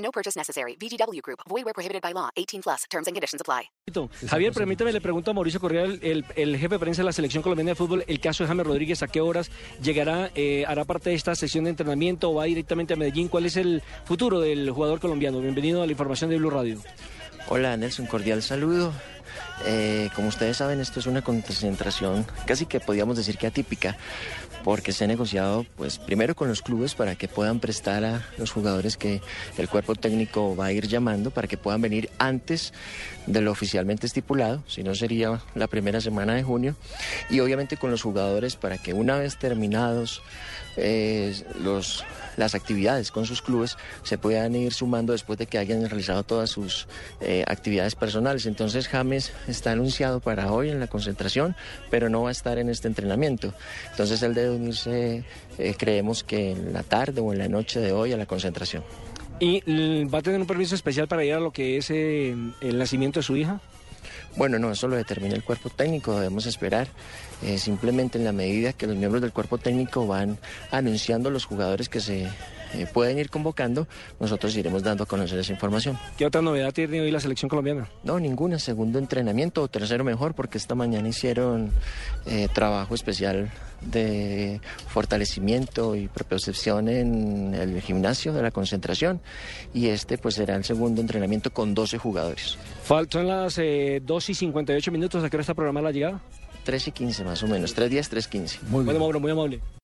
No purchase necessary. VGW Group. Void where prohibited by law. 18 plus. Terms and conditions apply. Javier, permítame, le pregunto a Mauricio Correa, el, el- el jefe de prensa de la Selección Colombiana de Fútbol, el caso de James Rodríguez, ¿a qué horas llegará? eh, ¿Hará parte de esta sesión de entrenamiento o va directamente a Medellín? ¿Cuál es el futuro del jugador colombiano? Bienvenido a la información de Blue Radio. Hola Nelson, cordial saludo. Eh, como ustedes saben, esto es una concentración casi que podríamos decir que atípica, porque se ha negociado, pues, primero con los clubes para que puedan prestar a los jugadores que el cuerpo técnico va a ir llamando para que puedan venir antes de lo oficialmente estipulado, si no sería la primera semana de junio, y obviamente con los jugadores para que una vez terminados eh, los las actividades con sus clubes se puedan ir sumando después de que hayan realizado todas sus eh, actividades personales. Entonces James está anunciado para hoy en la concentración, pero no va a estar en este entrenamiento. Entonces él debe unirse, eh, creemos que en la tarde o en la noche de hoy a la concentración. ¿Y va a tener un permiso especial para ir a lo que es eh, el nacimiento de su hija? Bueno, no, eso lo determina el cuerpo técnico, debemos esperar. eh, simplemente en la medida que los miembros del cuerpo técnico van anunciando los jugadores que se eh, pueden ir convocando, nosotros iremos dando a conocer esa información. ¿Qué otra novedad tiene hoy la Selección Colombiana? No, ninguna. Segundo entrenamiento o tercero mejor, porque esta mañana hicieron eh, trabajo especial de fortalecimiento y propiocepción en el gimnasio de la concentración. Y este pues será el segundo entrenamiento con 12 jugadores. Faltan las eh, 2 y 58 minutos. ¿A qué hora está programada la llegada? 3 y 15 más o menos. 3 días, 3 15. Muy bueno, Mauro, muy amable.